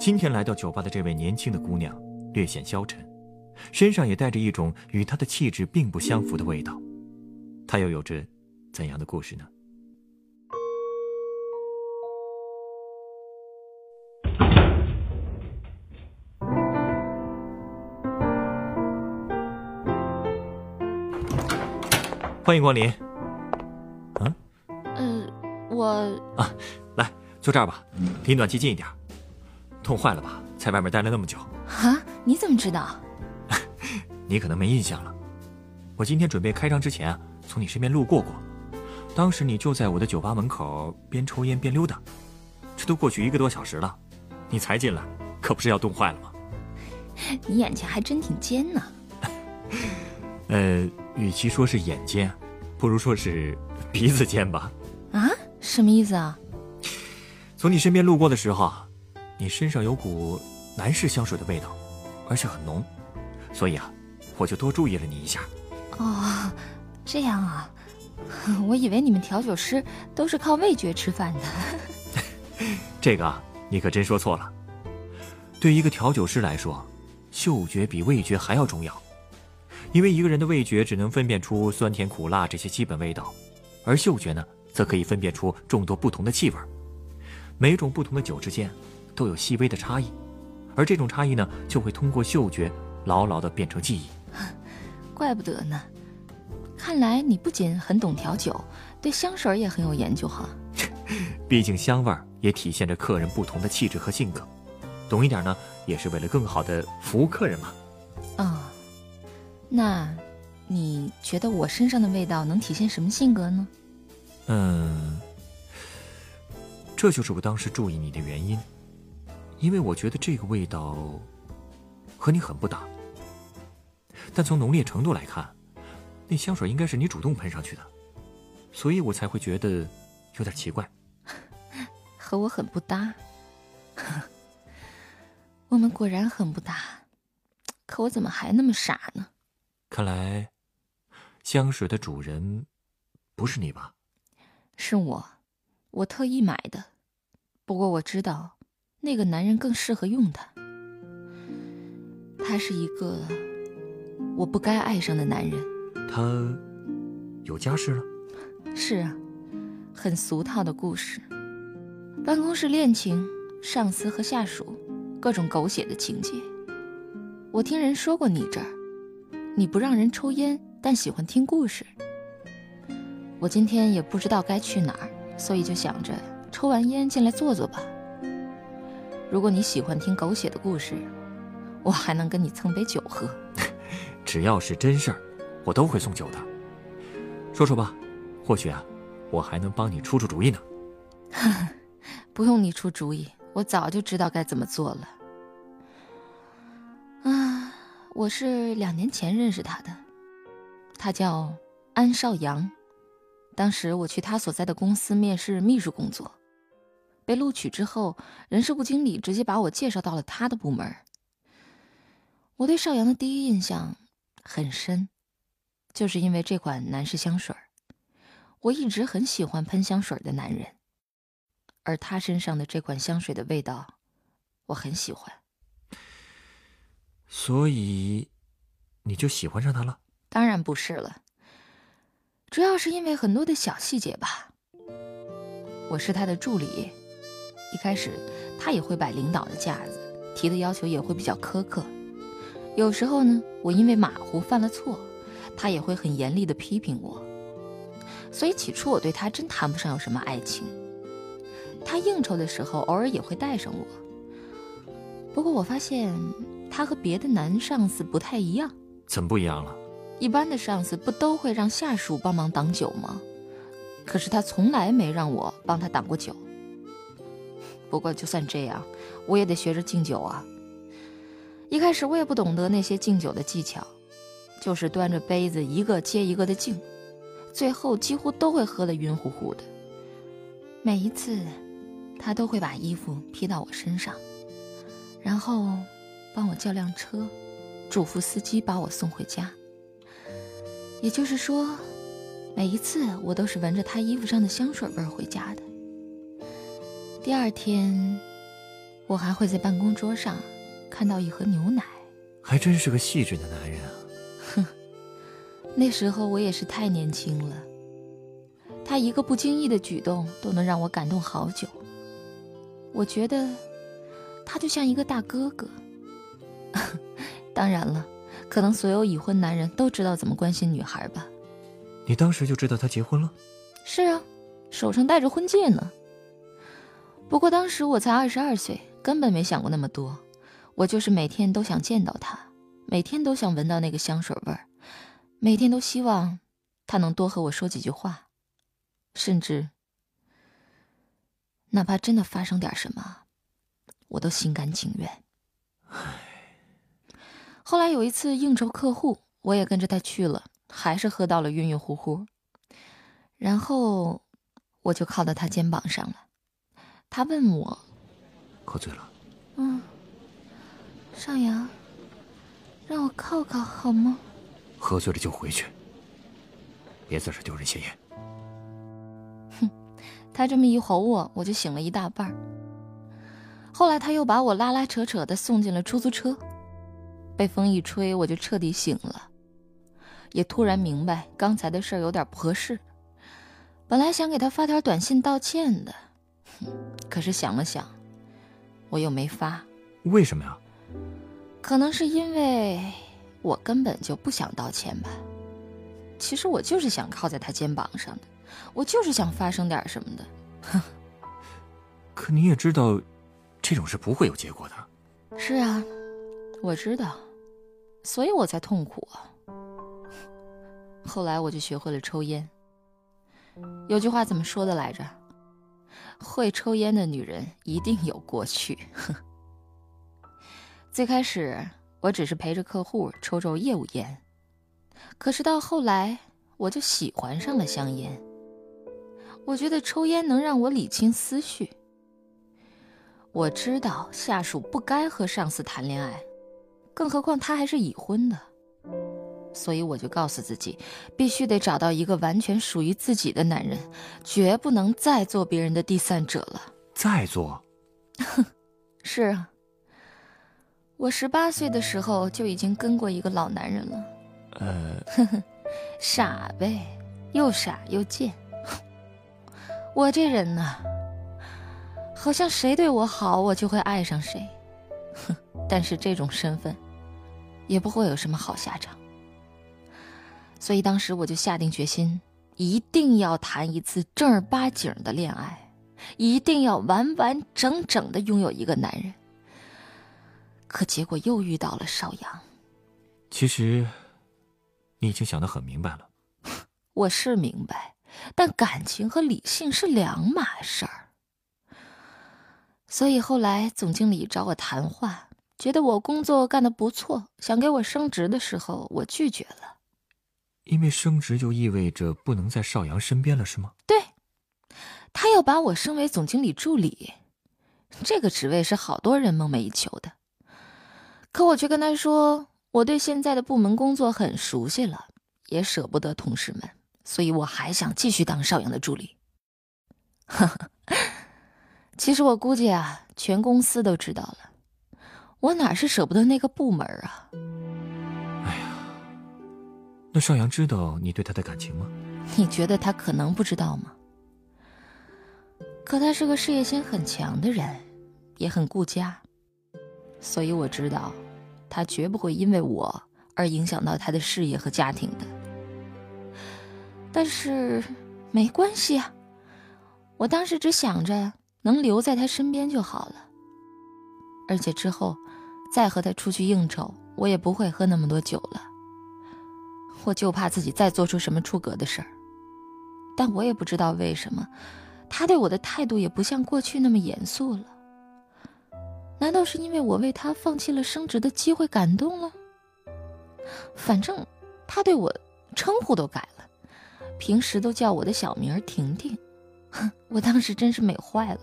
今天来到酒吧的这位年轻的姑娘，略显消沉，身上也带着一种与她的气质并不相符的味道。她又有着怎样的故事呢？欢迎光临。嗯，呃，我啊，来坐这儿吧，离暖气近一点。冻坏了吧？在外面待了那么久。啊，你怎么知道？你可能没印象了。我今天准备开张之前啊，从你身边路过过，当时你就在我的酒吧门口边抽烟边溜达。这都过去一个多小时了，你才进来，可不是要冻坏了吗？你眼睛还真挺尖呢。呃，与其说是眼尖，不如说是鼻子尖吧。啊？什么意思啊？从你身边路过的时候，你身上有股男士香水的味道，而且很浓，所以啊，我就多注意了你一下。哦，这样啊，我以为你们调酒师都是靠味觉吃饭的。这个啊，你可真说错了。对一个调酒师来说，嗅觉比味觉还要重要。因为一个人的味觉只能分辨出酸甜苦辣这些基本味道，而嗅觉呢，则可以分辨出众多不同的气味。每种不同的酒之间，都有细微的差异，而这种差异呢，就会通过嗅觉牢牢的变成记忆。怪不得呢，看来你不仅很懂调酒，对香水也很有研究哈。毕竟香味儿也体现着客人不同的气质和性格，懂一点呢，也是为了更好的服务客人嘛。啊。那，你觉得我身上的味道能体现什么性格呢？嗯，这就是我当时注意你的原因，因为我觉得这个味道和你很不搭。但从浓烈程度来看，那香水应该是你主动喷上去的，所以我才会觉得有点奇怪。和我很不搭，我们果然很不搭。可我怎么还那么傻呢？看来，香水的主人不是你吧？是我，我特意买的。不过我知道，那个男人更适合用他。他是一个我不该爱上的男人。他有家室了？是啊，很俗套的故事。办公室恋情，上司和下属，各种狗血的情节。我听人说过你这儿。你不让人抽烟，但喜欢听故事。我今天也不知道该去哪儿，所以就想着抽完烟进来坐坐吧。如果你喜欢听狗血的故事，我还能跟你蹭杯酒喝。只要是真事儿，我都会送酒的。说说吧，或许啊，我还能帮你出出主意呢。不用你出主意，我早就知道该怎么做了。啊我是两年前认识他的，他叫安少阳。当时我去他所在的公司面试秘书工作，被录取之后，人事部经理直接把我介绍到了他的部门。我对邵阳的第一印象很深，就是因为这款男士香水。我一直很喜欢喷香水的男人，而他身上的这款香水的味道，我很喜欢。所以，你就喜欢上他了？当然不是了，主要是因为很多的小细节吧。我是他的助理，一开始他也会摆领导的架子，提的要求也会比较苛刻。有时候呢，我因为马虎犯了错，他也会很严厉的批评我。所以起初我对他真谈不上有什么爱情。他应酬的时候，偶尔也会带上我。不过我发现。他和别的男上司不太一样，怎么不一样了？一般的上司不都会让下属帮忙挡酒吗？可是他从来没让我帮他挡过酒。不过就算这样，我也得学着敬酒啊。一开始我也不懂得那些敬酒的技巧，就是端着杯子一个接一个的敬，最后几乎都会喝得晕乎乎的。每一次，他都会把衣服披到我身上，然后帮我叫辆车，嘱咐司机把我送回家。也就是说，每一次我都是闻着他衣服上的香水味回家的。第二天，我还会在办公桌上。看到一盒牛奶，还真是个细致的男人啊！哼，那时候我也是太年轻了，他一个不经意的举动都能让我感动好久。我觉得他就像一个大哥哥。当然了，可能所有已婚男人都知道怎么关心女孩吧？你当时就知道他结婚了？是啊，手上戴着婚戒呢。不过当时我才二十二岁，根本没想过那么多。我就是每天都想见到他，每天都想闻到那个香水味儿，每天都希望他能多和我说几句话，甚至哪怕真的发生点什么，我都心甘情愿。后来有一次应酬客户，我也跟着他去了，还是喝到了晕晕乎乎，然后我就靠到他肩膀上了。他问我：“喝醉了？”嗯。上扬，让我靠靠好吗？喝醉了就回去，别在这丢人现眼。哼，他这么一吼我，我就醒了一大半。后来他又把我拉拉扯扯的送进了出租车，被风一吹，我就彻底醒了，也突然明白刚才的事儿有点不合适。本来想给他发条短信道歉的，可是想了想，我又没发。为什么呀？可能是因为我根本就不想道歉吧。其实我就是想靠在他肩膀上的，我就是想发生点什么的。哼 可你也知道，这种事不会有结果的。是啊，我知道，所以我才痛苦啊。后来我就学会了抽烟。有句话怎么说的来着？会抽烟的女人一定有过去。最开始我只是陪着客户抽抽业务烟，可是到后来我就喜欢上了香烟。我觉得抽烟能让我理清思绪。我知道下属不该和上司谈恋爱，更何况他还是已婚的，所以我就告诉自己，必须得找到一个完全属于自己的男人，绝不能再做别人的第三者了。再做？哼，是啊。我十八岁的时候就已经跟过一个老男人了，呃，傻呗，又傻又贱。我这人呢，好像谁对我好，我就会爱上谁。哼，但是这种身份，也不会有什么好下场。所以当时我就下定决心，一定要谈一次正儿八经的恋爱，一定要完完整整的拥有一个男人。可结果又遇到了邵阳。其实，你已经想得很明白了。我是明白，但感情和理性是两码事儿。所以后来总经理找我谈话，觉得我工作干得不错，想给我升职的时候，我拒绝了。因为升职就意味着不能在邵阳身边了，是吗？对，他要把我升为总经理助理，这个职位是好多人梦寐以求的。可我却跟他说，我对现在的部门工作很熟悉了，也舍不得同事们，所以我还想继续当邵阳的助理。其实我估计啊，全公司都知道了，我哪是舍不得那个部门啊？邵阳知道你对他的感情吗？你觉得他可能不知道吗？可他是个事业心很强的人，也很顾家。所以我知道，他绝不会因为我而影响到他的事业和家庭的。但是没关系啊，我当时只想着能留在他身边就好了。而且之后再和他出去应酬，我也不会喝那么多酒了。我就怕自己再做出什么出格的事儿。但我也不知道为什么，他对我的态度也不像过去那么严肃了。难道是因为我为他放弃了升职的机会感动了？反正他对我称呼都改了，平时都叫我的小名婷婷。哼，我当时真是美坏了。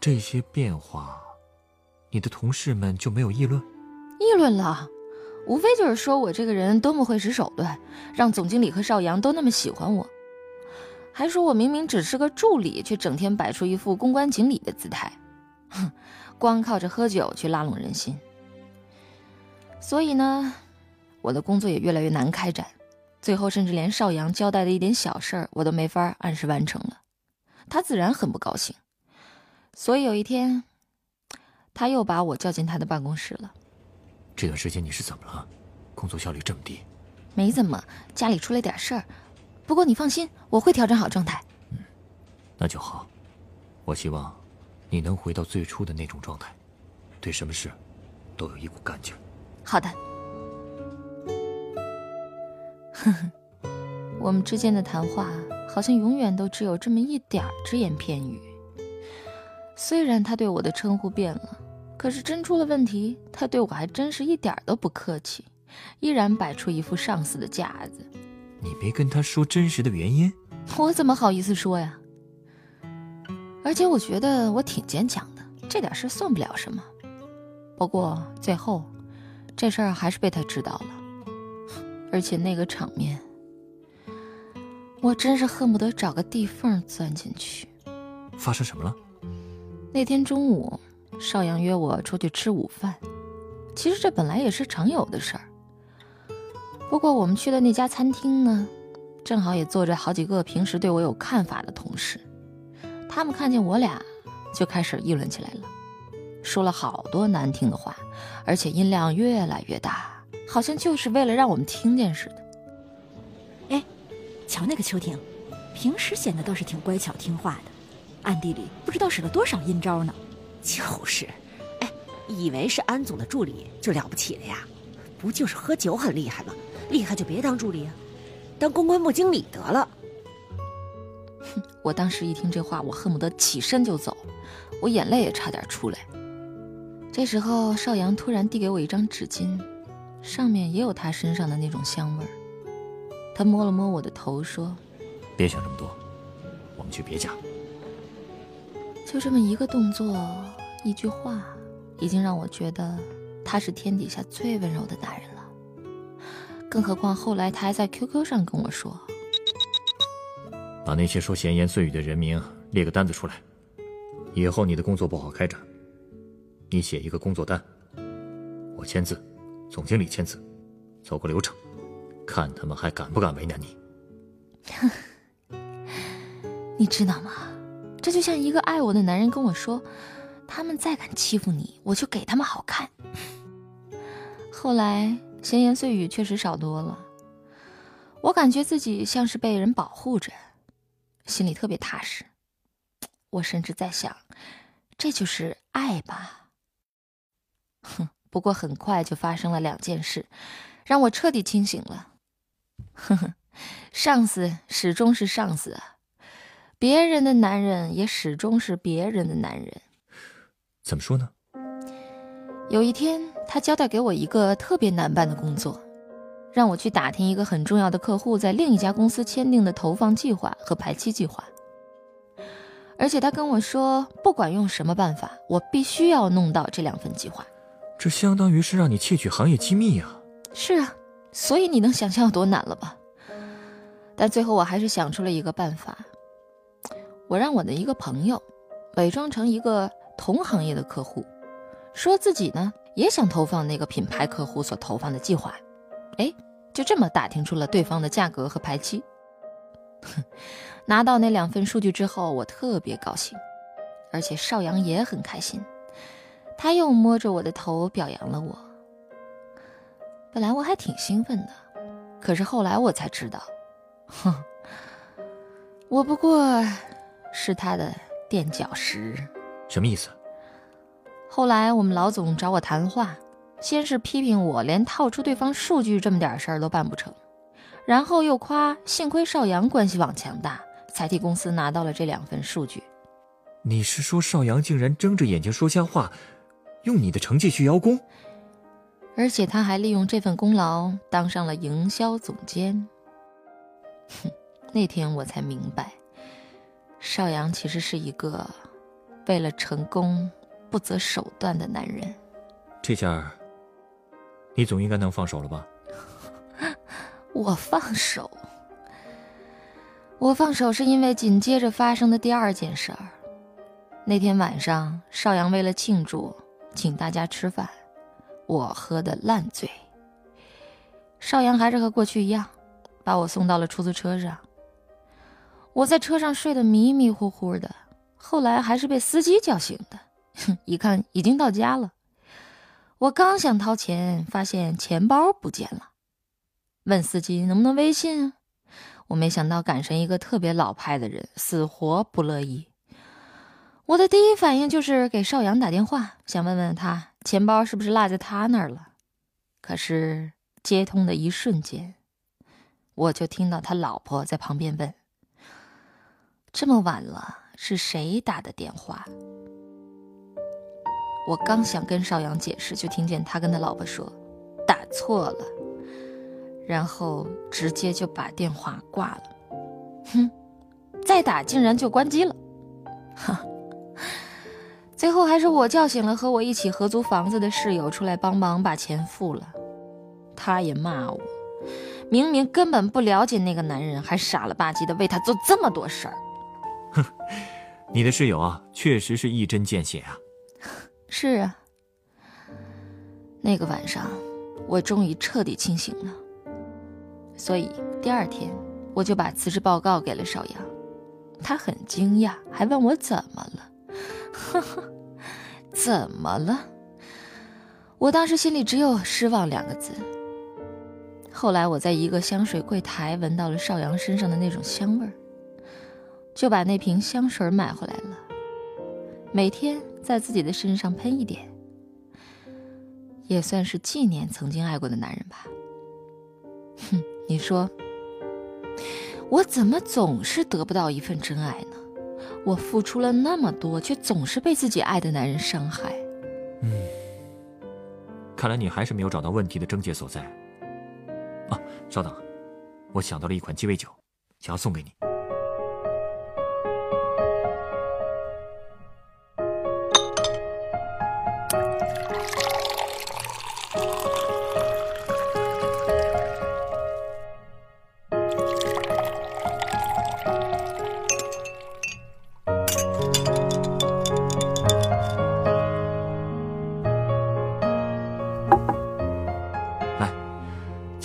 这些变化，你的同事们就没有议论？议论了，无非就是说我这个人多么会使手段，让总经理和邵阳都那么喜欢我。还说我明明只是个助理，却整天摆出一副公关经理的姿态，哼，光靠着喝酒去拉拢人心。所以呢，我的工作也越来越难开展，最后甚至连邵阳交代的一点小事儿，我都没法按时完成了。他自然很不高兴，所以有一天，他又把我叫进他的办公室了。这段时间你是怎么了？工作效率这么低？没怎么，家里出了点事儿。不过你放心，我会调整好状态。嗯，那就好。我希望你能回到最初的那种状态，对什么事都有一股干劲。好的。呵呵，我们之间的谈话好像永远都只有这么一点儿只言片语。虽然他对我的称呼变了，可是真出了问题，他对我还真是一点都不客气，依然摆出一副上司的架子。你没跟他说真实的原因，我怎么好意思说呀？而且我觉得我挺坚强的，这点事算不了什么。不过最后，这事儿还是被他知道了，而且那个场面，我真是恨不得找个地缝钻进去。发生什么了？那天中午，邵阳约我出去吃午饭，其实这本来也是常有的事儿。不过我们去的那家餐厅呢，正好也坐着好几个平时对我有看法的同事，他们看见我俩就开始议论起来了，说了好多难听的话，而且音量越来越大，好像就是为了让我们听见似的。哎，瞧那个秋婷，平时显得倒是挺乖巧听话的，暗地里不知道使了多少阴招呢。就是，哎，以为是安总的助理就了不起了呀？不就是喝酒很厉害吗？厉害就别当助理啊，当公关部经理得了。哼！我当时一听这话，我恨不得起身就走，我眼泪也差点出来。这时候，邵阳突然递给我一张纸巾，上面也有他身上的那种香味儿。他摸了摸我的头，说：“别想这么多，我们去别家。”就这么一个动作，一句话，已经让我觉得他是天底下最温柔的男人了。更何况后来他还在 QQ 上跟我说：“把那些说闲言碎语的人名列个单子出来，以后你的工作不好开展。你写一个工作单，我签字，总经理签字，走个流程，看他们还敢不敢为难你。”你知道吗？这就像一个爱我的男人跟我说：“他们再敢欺负你，我就给他们好看。”后来。闲言碎语确实少多了，我感觉自己像是被人保护着，心里特别踏实。我甚至在想，这就是爱吧。哼，不过很快就发生了两件事，让我彻底清醒了。哼哼，上司始终是上司，别人的男人也始终是别人的男人。怎么说呢？有一天，他交代给我一个特别难办的工作，让我去打听一个很重要的客户在另一家公司签订的投放计划和排期计划。而且他跟我说，不管用什么办法，我必须要弄到这两份计划。这相当于是让你窃取行业机密啊！是啊，所以你能想象有多难了吧？但最后我还是想出了一个办法，我让我的一个朋友伪装成一个同行业的客户。说自己呢也想投放那个品牌客户所投放的计划，哎，就这么打听出了对方的价格和排期。哼，拿到那两份数据之后，我特别高兴，而且邵阳也很开心，他又摸着我的头表扬了我。本来我还挺兴奋的，可是后来我才知道，哼，我不过是他的垫脚石。什么意思？后来我们老总找我谈话，先是批评我连套出对方数据这么点事儿都办不成，然后又夸幸亏邵阳关系网强大，才替公司拿到了这两份数据。你是说邵阳竟然睁着眼睛说瞎话，用你的成绩去邀功，而且他还利用这份功劳当上了营销总监。哼，那天我才明白，邵阳其实是一个为了成功不择手段的男人。这下，你总应该能放手了吧？我放手，我放手是因为紧接着发生的第二件事儿。那天晚上，邵阳为了庆祝，请大家吃饭，我喝的烂醉。邵阳还是和过去一样，把我送到了出租车上。我在车上睡得迷迷糊糊的，后来还是被司机叫醒的。哼一看已经到家了，我刚想掏钱，发现钱包不见了。问司机能不能微信啊？我没想到赶上一个特别老派的人，死活不乐意。我的第一反应就是给邵阳打电话，想问问他钱包是不是落在他那儿了。可是接通的一瞬间，我就听到他老婆在旁边问：“这么晚了，是谁打的电话？”我刚想跟邵阳解释，就听见他跟他老婆说：“打错了。”然后直接就把电话挂了，哼，再打竟然就关机了，哈。最后还是我叫醒了和我一起合租房子的室友出来帮忙把钱付了，他也骂我，明明根本不了解那个男人，还傻了吧唧的为他做这么多事儿。哼，你的室友啊，确实是一针见血啊。是啊，那个晚上，我终于彻底清醒了。所以第二天，我就把辞职报告给了邵阳，他很惊讶，还问我怎么了。呵呵，怎么了？我当时心里只有失望两个字。后来我在一个香水柜台闻到了邵阳身上的那种香味儿，就把那瓶香水买回来了，每天在自己的身上喷一点，也算是纪念曾经爱过的男人吧。哼。你说，我怎么总是得不到一份真爱呢？我付出了那么多，却总是被自己爱的男人伤害。嗯，看来你还是没有找到问题的症结所在。啊，稍等，我想到了一款鸡尾酒，想要送给你。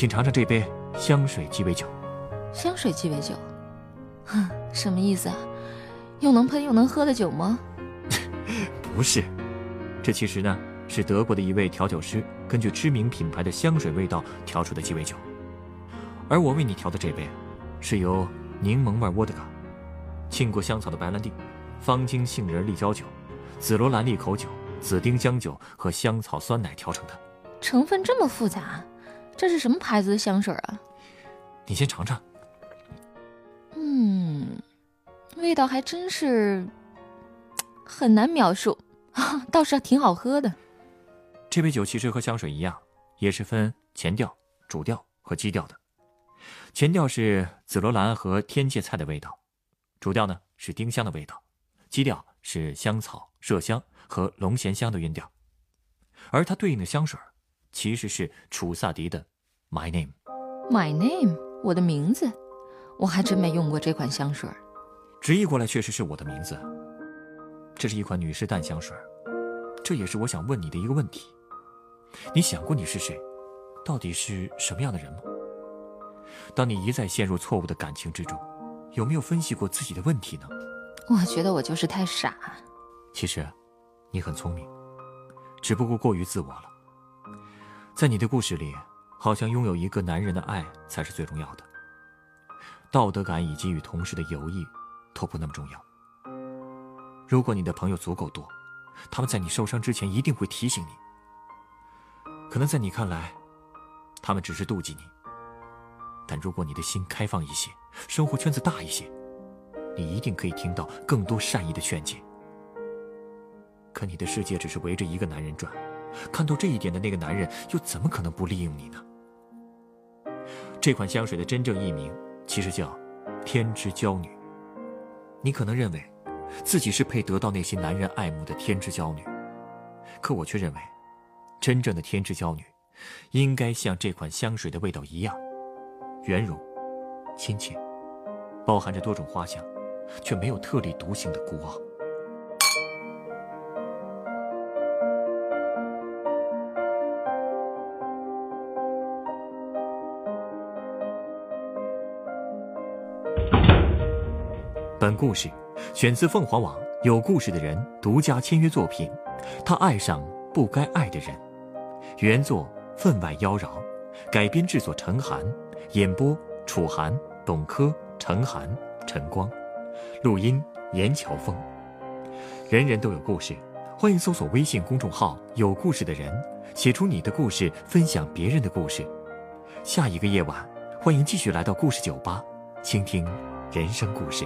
请尝尝这杯香水鸡尾酒。香水鸡尾酒，哼，什么意思啊？又能喷又能喝的酒吗？不是，这其实呢是德国的一位调酒师根据知名品牌的香水味道调出的鸡尾酒。而我为你调的这杯，是由柠檬味沃德嘎、浸过香草的白兰地、方精杏仁立交酒、紫罗兰利口酒、紫丁香酒和香草酸奶调成的。成分这么复杂。这是什么牌子的香水啊？你先尝尝。嗯，味道还真是很难描述啊，倒是挺好喝的。这杯酒其实和香水一样，也是分前调、主调和基调的。前调是紫罗兰和天芥菜的味道，主调呢是丁香的味道，基调是香草、麝香和龙涎香的韵调，而它对应的香水。其实是楚萨迪的《My Name》，My Name，我的名字，我还真没用过这款香水。直译过来确实是我的名字。这是一款女士淡香水，这也是我想问你的一个问题。你想过你是谁，到底是什么样的人吗？当你一再陷入错误的感情之中，有没有分析过自己的问题呢？我觉得我就是太傻。其实，你很聪明，只不过过于自我了。在你的故事里，好像拥有一个男人的爱才是最重要的。道德感以及与同事的友谊，都不那么重要。如果你的朋友足够多，他们在你受伤之前一定会提醒你。可能在你看来，他们只是妒忌你。但如果你的心开放一些，生活圈子大一些，你一定可以听到更多善意的劝解。可你的世界只是围着一个男人转，看到这一点的那个男人又怎么可能不利用你呢？这款香水的真正译名其实叫“天之娇女”。你可能认为自己是配得到那些男人爱慕的天之娇女，可我却认为，真正的天之娇女，应该像这款香水的味道一样，圆融、亲切，包含着多种花香，却没有特立独行的孤傲。本故事选自凤凰网有故事的人独家签约作品，他爱上不该爱的人。原作分外妖娆，改编制作陈寒，演播楚寒、董珂、陈寒、陈光，录音严乔峰。人人都有故事，欢迎搜索微信公众号“有故事的人”，写出你的故事，分享别人的故事。下一个夜晚，欢迎继续来到故事酒吧，倾听人生故事。